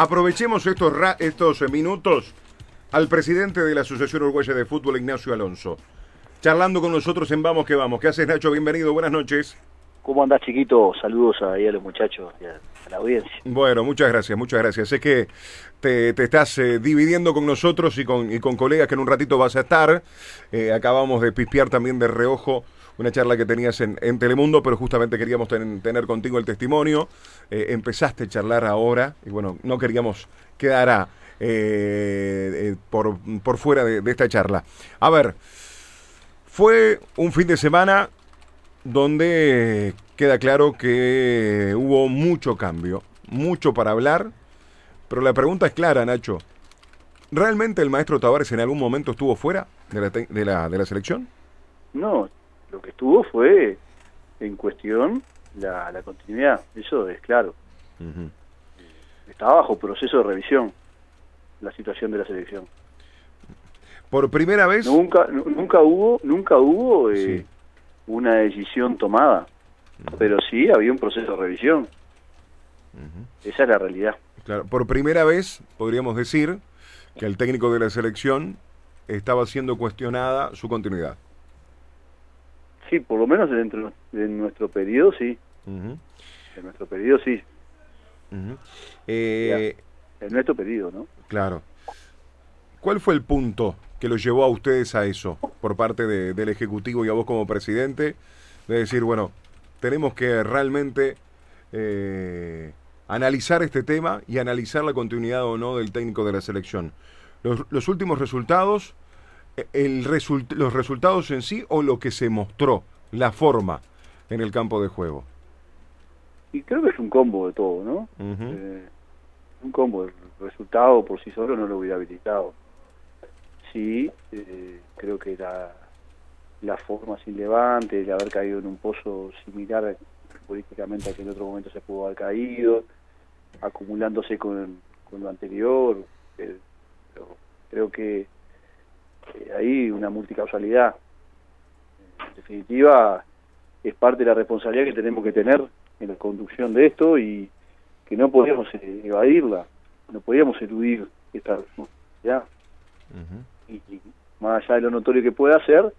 Aprovechemos estos, estos minutos al presidente de la Asociación Uruguaya de Fútbol, Ignacio Alonso. Charlando con nosotros en Vamos que Vamos. ¿Qué haces, Nacho? Bienvenido, buenas noches. ¿Cómo andás, chiquito? Saludos ahí a los muchachos y a, la audiencia. Bueno, muchas gracias, muchas gracias. Sé que te, estás eh, dividiendo con nosotros y con, y con colegas que en un ratito vas a estar. Eh, acabamos de pispear también de reojo una charla que tenías en, Telemundo, pero justamente queríamos tener contigo el testimonio. Eh, empezaste a charlar ahora y bueno, no queríamos quedar por, por, fuera de esta charla. A ver, fue un fin de semana donde queda claro que hubo mucho cambio, mucho para hablar, pero la pregunta es clara, Nacho. ¿Realmente el maestro Tavares en algún momento estuvo fuera de la, de la, de la selección? No, lo que estuvo fue en cuestión la, la continuidad, eso es claro. Está bajo proceso de revisión la situación de la selección. Por primera vez. Nunca, nunca hubo, nunca hubo eh, una decisión tomada, pero sí había un proceso de revisión. Esa es la realidad. Claro, por primera vez podríamos decir que el técnico de la selección estaba siendo cuestionada su continuidad. Sí, por lo menos dentro de nuestro periodo sí. En nuestro periodo sí. Eh, en nuestro periodo, ¿no? Claro. ¿Cuál fue el punto que lo llevó a ustedes a eso por parte del Ejecutivo y a vos como presidente? De decir, bueno, tenemos que realmente eh, analizar este tema y analizar la continuidad o no del técnico de la selección. Los, últimos resultados, el los resultados en sí o lo que se mostró, la forma en el campo de juego. Y creo que es un combo de todo, ¿no? Eh, un combo, el resultado por sí solo no lo hubiera habilitado sí, eh, creo que la, la forma sin levante, el haber caído en un pozo similar políticamente a que en otro momento se pudo haber caído, acumulándose con, lo anterior, eh, pero creo que eh, hay una multicausalidad. En definitiva, es parte de la responsabilidad que tenemos que tener en la conducción de esto y que no podíamos evadirla, no podíamos eludir esta responsabilidad y, más allá de lo notorio que pueda ser,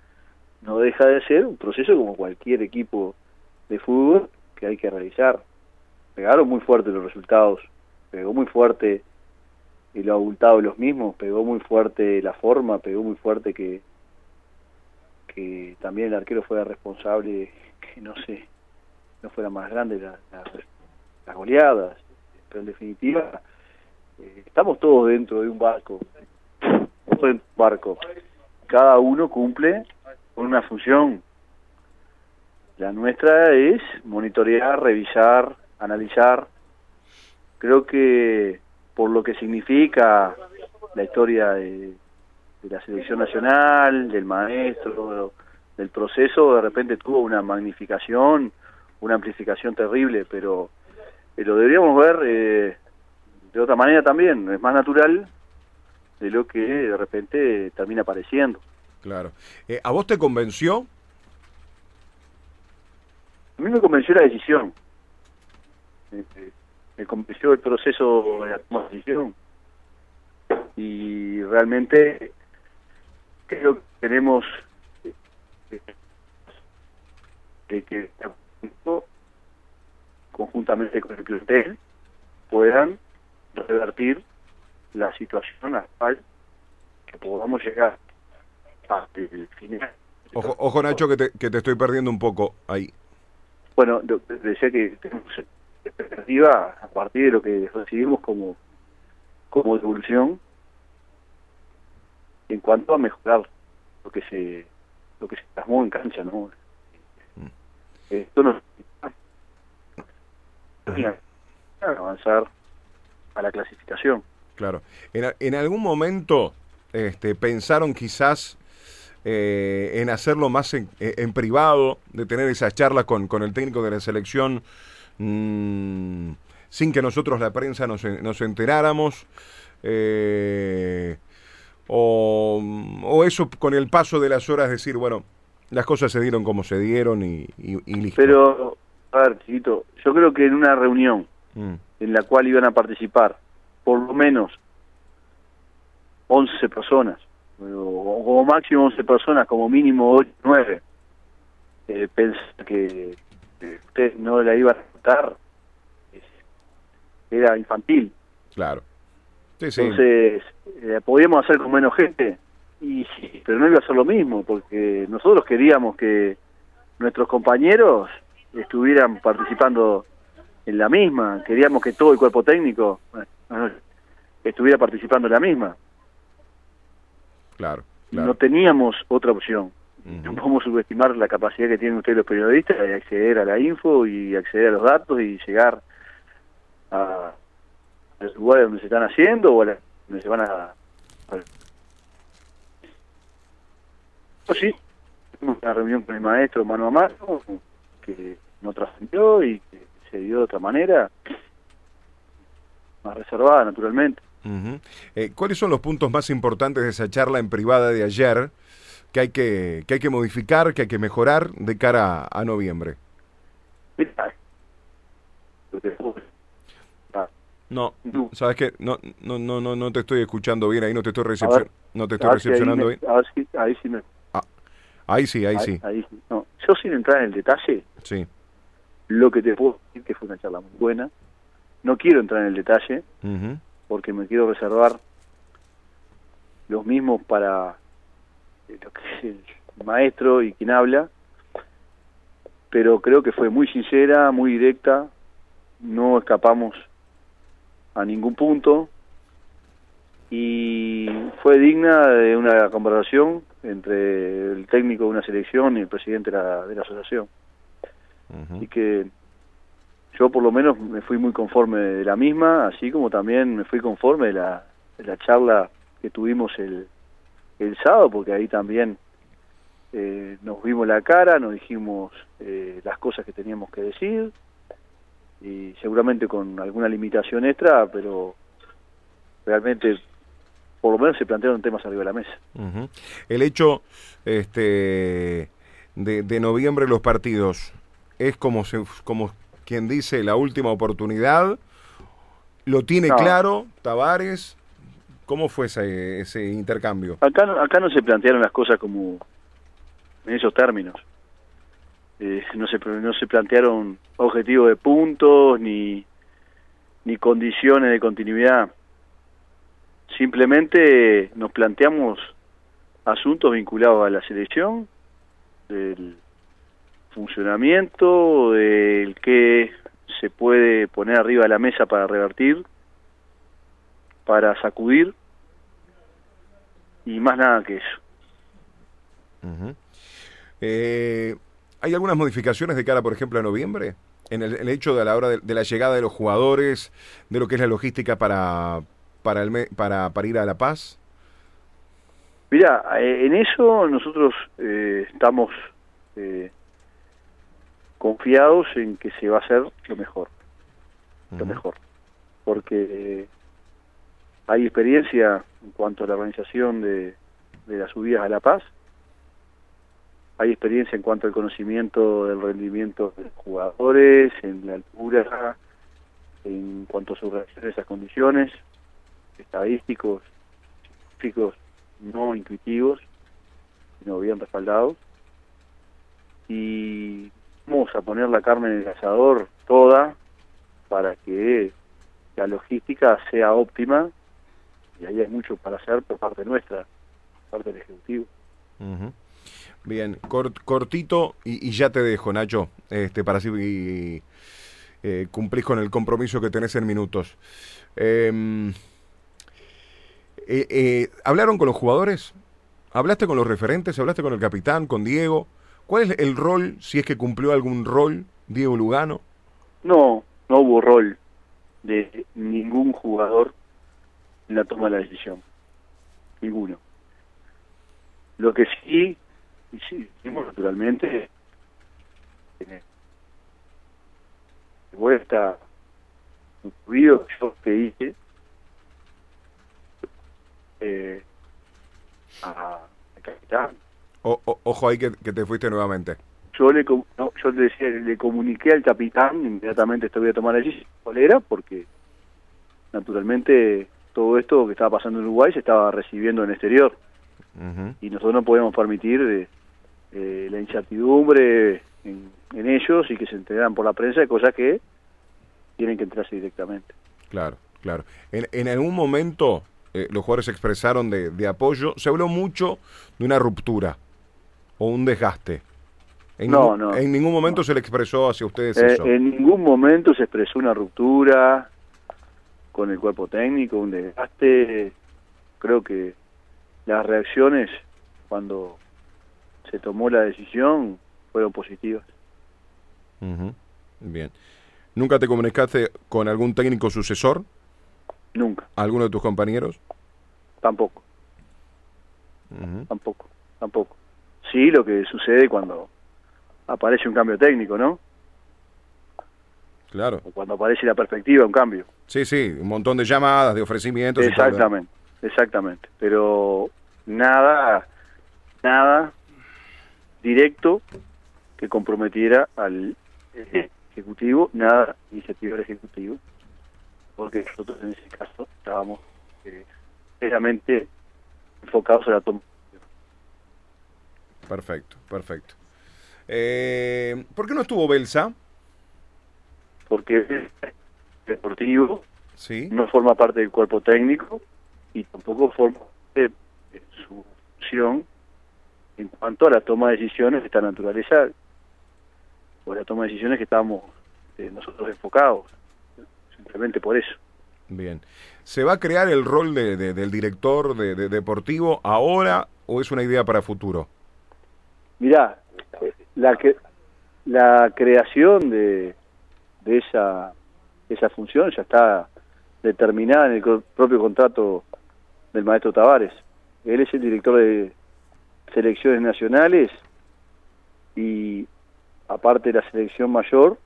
no deja de ser un proceso como cualquier equipo de fútbol que hay que realizar. Pegaron muy fuerte los resultados, pegó muy fuerte y lo abultado de los mismos, pegó muy fuerte la forma, pegó muy fuerte que que también el arquero fuera responsable, que no sé, no fuera más grande la, las goleadas, pero en definitiva eh, estamos todos dentro de un barco, en barco. Cada uno cumple con una función. La nuestra es monitorear, revisar, analizar. Creo que por lo que significa la historia de, la selección nacional, del maestro, del proceso, de repente tuvo una magnificación, una amplificación terrible, pero, lo deberíamos ver eh, de otra manera también. Es más natural de lo que de repente termina apareciendo. Claro. Eh, ¿A vos te convenció? A mí me convenció la decisión. Me convenció el proceso de la toma de decisión. Y realmente creo que tenemos que, que conjuntamente con el plantel puedan revertir la situación actual que podamos llegar hasta el final. Ojo, ojo Nacho, que te, que te estoy perdiendo un poco ahí. Bueno, decía que tenemos expectativa a partir de lo que recibimos como, como devolución en cuanto a mejorar lo que se lo que se plasmó en cancha, ¿no? Mm. Esto nos avanzar a la clasificación. Claro. En, en algún momento este, pensaron quizás eh, en hacerlo más en, privado, de tener esas charlas con, con el técnico de la selección mm, sin que nosotros la prensa nos, nos enteráramos. Eh, o, o, eso con el paso de las horas decir, bueno, las cosas se dieron como se dieron y, listo. Pero, a ver, chiquito, yo creo que en una reunión mm. en la cual iban a participar por lo menos 11 personas, o como máximo 11 personas, como mínimo 8, 9, eh, pensar que usted no la iba a aceptar era infantil. Claro. Entonces, eh, podíamos hacer con menos gente, y pero no iba a ser lo mismo, porque nosotros queríamos que nuestros compañeros estuvieran participando en la misma, queríamos que todo el cuerpo técnico estuviera participando en la misma. Claro, No teníamos otra opción. No podemos subestimar la capacidad que tienen ustedes los periodistas de acceder a la info y acceder a los datos y llegar a, los lugares donde se están haciendo o a donde se van a... sí, una reunión con el maestro mano a mano que no trascendió y que se dio de otra manera, más reservada naturalmente. Eh, ¿Cuáles son los puntos más importantes de esa charla en privada de ayer que hay que, que, hay que modificar, que hay que mejorar de cara a, noviembre? No, sabes que no, no, no, no, no te estoy escuchando bien ahí, no te estoy, no te estoy recepcionando bien. Ahí, sí me... Ah, ahí sí, ahí, sí. no. Yo sin entrar en el detalle, sí. lo que te puedo decir que fue una charla muy buena. No quiero entrar en el detalle, porque me quiero reservar los mismos para lo que es el maestro y quien habla, pero creo que fue muy sincera, muy directa, no escapamos a ningún punto y fue digna de una conversación entre el técnico de una selección y el presidente de la, de la asociación. y que yo por lo menos me fui muy conforme de la misma, así como también me fui conforme de la, de la charla que tuvimos el, el sábado, porque ahí también eh, nos vimos la cara, nos dijimos eh, las cosas que teníamos que decir, y seguramente con alguna limitación extra, pero realmente por lo menos se plantearon temas arriba de la mesa. El hecho este, de, de noviembre los partidos es como, se, como quien dice la última oportunidad, lo tiene claro Tavares, ¿cómo fue ese, ese intercambio? Acá, acá no se plantearon las cosas como en esos términos. Eh, no, se, no se plantearon objetivos de puntos ni, ni condiciones de continuidad. Simplemente nos planteamos asuntos vinculados a la selección, del funcionamiento, del que se puede poner arriba de la mesa para revertir, para sacudir, y más nada que eso. eh, ¿Hay algunas modificaciones de cara, por ejemplo, a noviembre? En el, hecho de a la hora de, la llegada de los jugadores, de lo que es la logística para, para, el, para, para ir a La Paz. Mira, eh, en eso nosotros eh, estamos eh, confiados en que se va a hacer lo mejor, lo mejor, porque hay experiencia en cuanto a la organización de, las subidas a La Paz, hay experiencia en cuanto al conocimiento del rendimiento de los jugadores, en la altura, en cuanto a su reacción a esas condiciones, estadísticos, científicos no intuitivos, sino bien respaldados. Y vamos a poner la carne en el asador toda para que la logística sea óptima y ahí hay mucho para hacer por parte nuestra, por parte del Ejecutivo. Bien, cortito y, ya te dejo, Nacho, este, para así eh, cumplís con el compromiso que tenés en minutos. Em, eh, eh, ¿Hablaron con los jugadores? ¿Hablaste con los referentes? ¿Hablaste con el capitán, con Diego? ¿Cuál es el rol, si es que cumplió algún rol, Diego Lugano? No, no hubo rol de ningún jugador en la toma de la decisión. Ninguno. Lo que sí y sí, naturalmente eh, vuelta incluido yo que hice eh, a, capitán. ojo ahí que, te fuiste nuevamente. Yo le, no, yo le, decía, le comuniqué al capitán, inmediatamente estoy a tomar allí, cuál era, porque naturalmente todo esto que estaba pasando en Uruguay se estaba recibiendo en el exterior. Y nosotros no podemos permitir eh, eh, la incertidumbre en, ellos y que se enteran por la prensa de cosas que tienen que entrarse directamente. Claro, claro. En, en algún momento eh, los jugadores expresaron de, de, apoyo. Se habló mucho de una ruptura o un desgaste. En no, no. En ningún momento se le expresó hacia ustedes eso. En ningún momento se expresó una ruptura con el cuerpo técnico, un desgaste. Creo que las reacciones cuando se tomó la decisión fueron positivas. Bien. ¿Nunca te comunicaste con algún técnico sucesor? Nunca. ¿Alguno de tus compañeros? Tampoco. Tampoco, tampoco. Sí, lo que sucede cuando aparece un cambio técnico, ¿no? Claro. O cuando aparece la perspectiva, un cambio. Sí, sí, un montón de llamadas, de ofrecimientos. Exactamente, exactamente. Pero nada, nada directo que comprometiera al Ejecutivo, nada iniciativa del Ejecutivo, porque nosotros en ese caso estábamos eh, enfocados en la toma. Perfecto, perfecto. Eh, ¿Por qué no estuvo Belsa? Porque el deportivo ¿Sí? no forma parte del cuerpo técnico y tampoco forma parte de su función en cuanto a la toma de decisiones de esta naturaleza, o la toma de decisiones que estamos eh, nosotros enfocados, simplemente por eso. Bien. ¿Se va a crear el rol de, del director de, deportivo ahora o es una idea para futuro? Mirá, la, que, la creación de, de esa, esa función ya está determinada en el propio contrato del maestro Tavares. Él es el director de, selecciones nacionales y aparte de la selección mayor,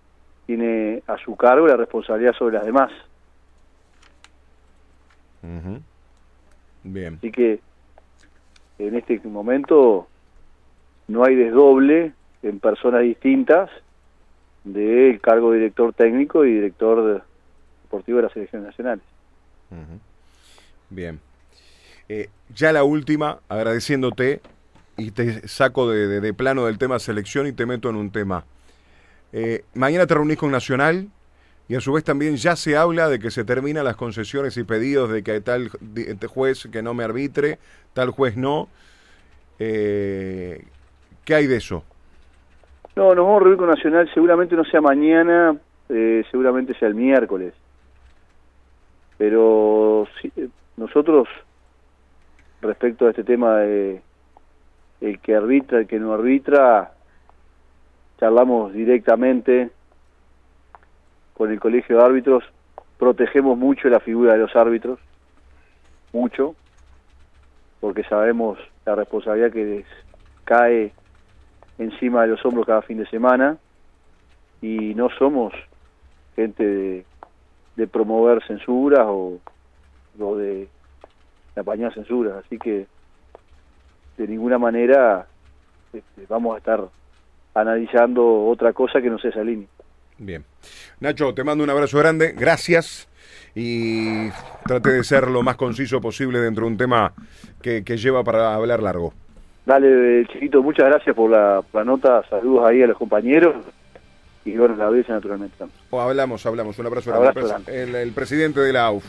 tiene a su cargo la responsabilidad sobre las demás. Bien. Así que en este momento no hay desdoble en personas distintas del cargo de director técnico y director deportivo de las selecciones nacionales. Bien. Eh, ya la última, agradeciéndote y te saco de, plano del tema selección y te meto en un tema. Eh, mañana te reunís con Nacional y a su vez también ya se habla de que se terminan las concesiones y pedidos de que tal juez que no me arbitre, tal juez no. Eh, ¿Qué hay de eso? No, nos vamos a reunir con Nacional, seguramente no sea mañana, eh, seguramente sea el miércoles. Pero nosotros, respecto a este tema de el que arbitra, el que no arbitra, charlamos directamente con el colegio de árbitros, protegemos mucho la figura de los árbitros, mucho, porque sabemos la responsabilidad que les cae encima de los hombros cada fin de semana y no somos gente de, promover censuras o, o de apañar censuras, así que de ninguna manera este, vamos a estar analizando otra cosa que no sea esa línea. Bien. Nacho, te mando un abrazo grande, gracias y trate de ser lo más conciso posible dentro de un tema que, lleva para hablar largo. Dale, chiquito, muchas gracias por la, nota, saludos ahí a los compañeros y bueno, la audiencia naturalmente. O hablamos, hablamos, un abrazo, grande. El, el presidente de la AUF.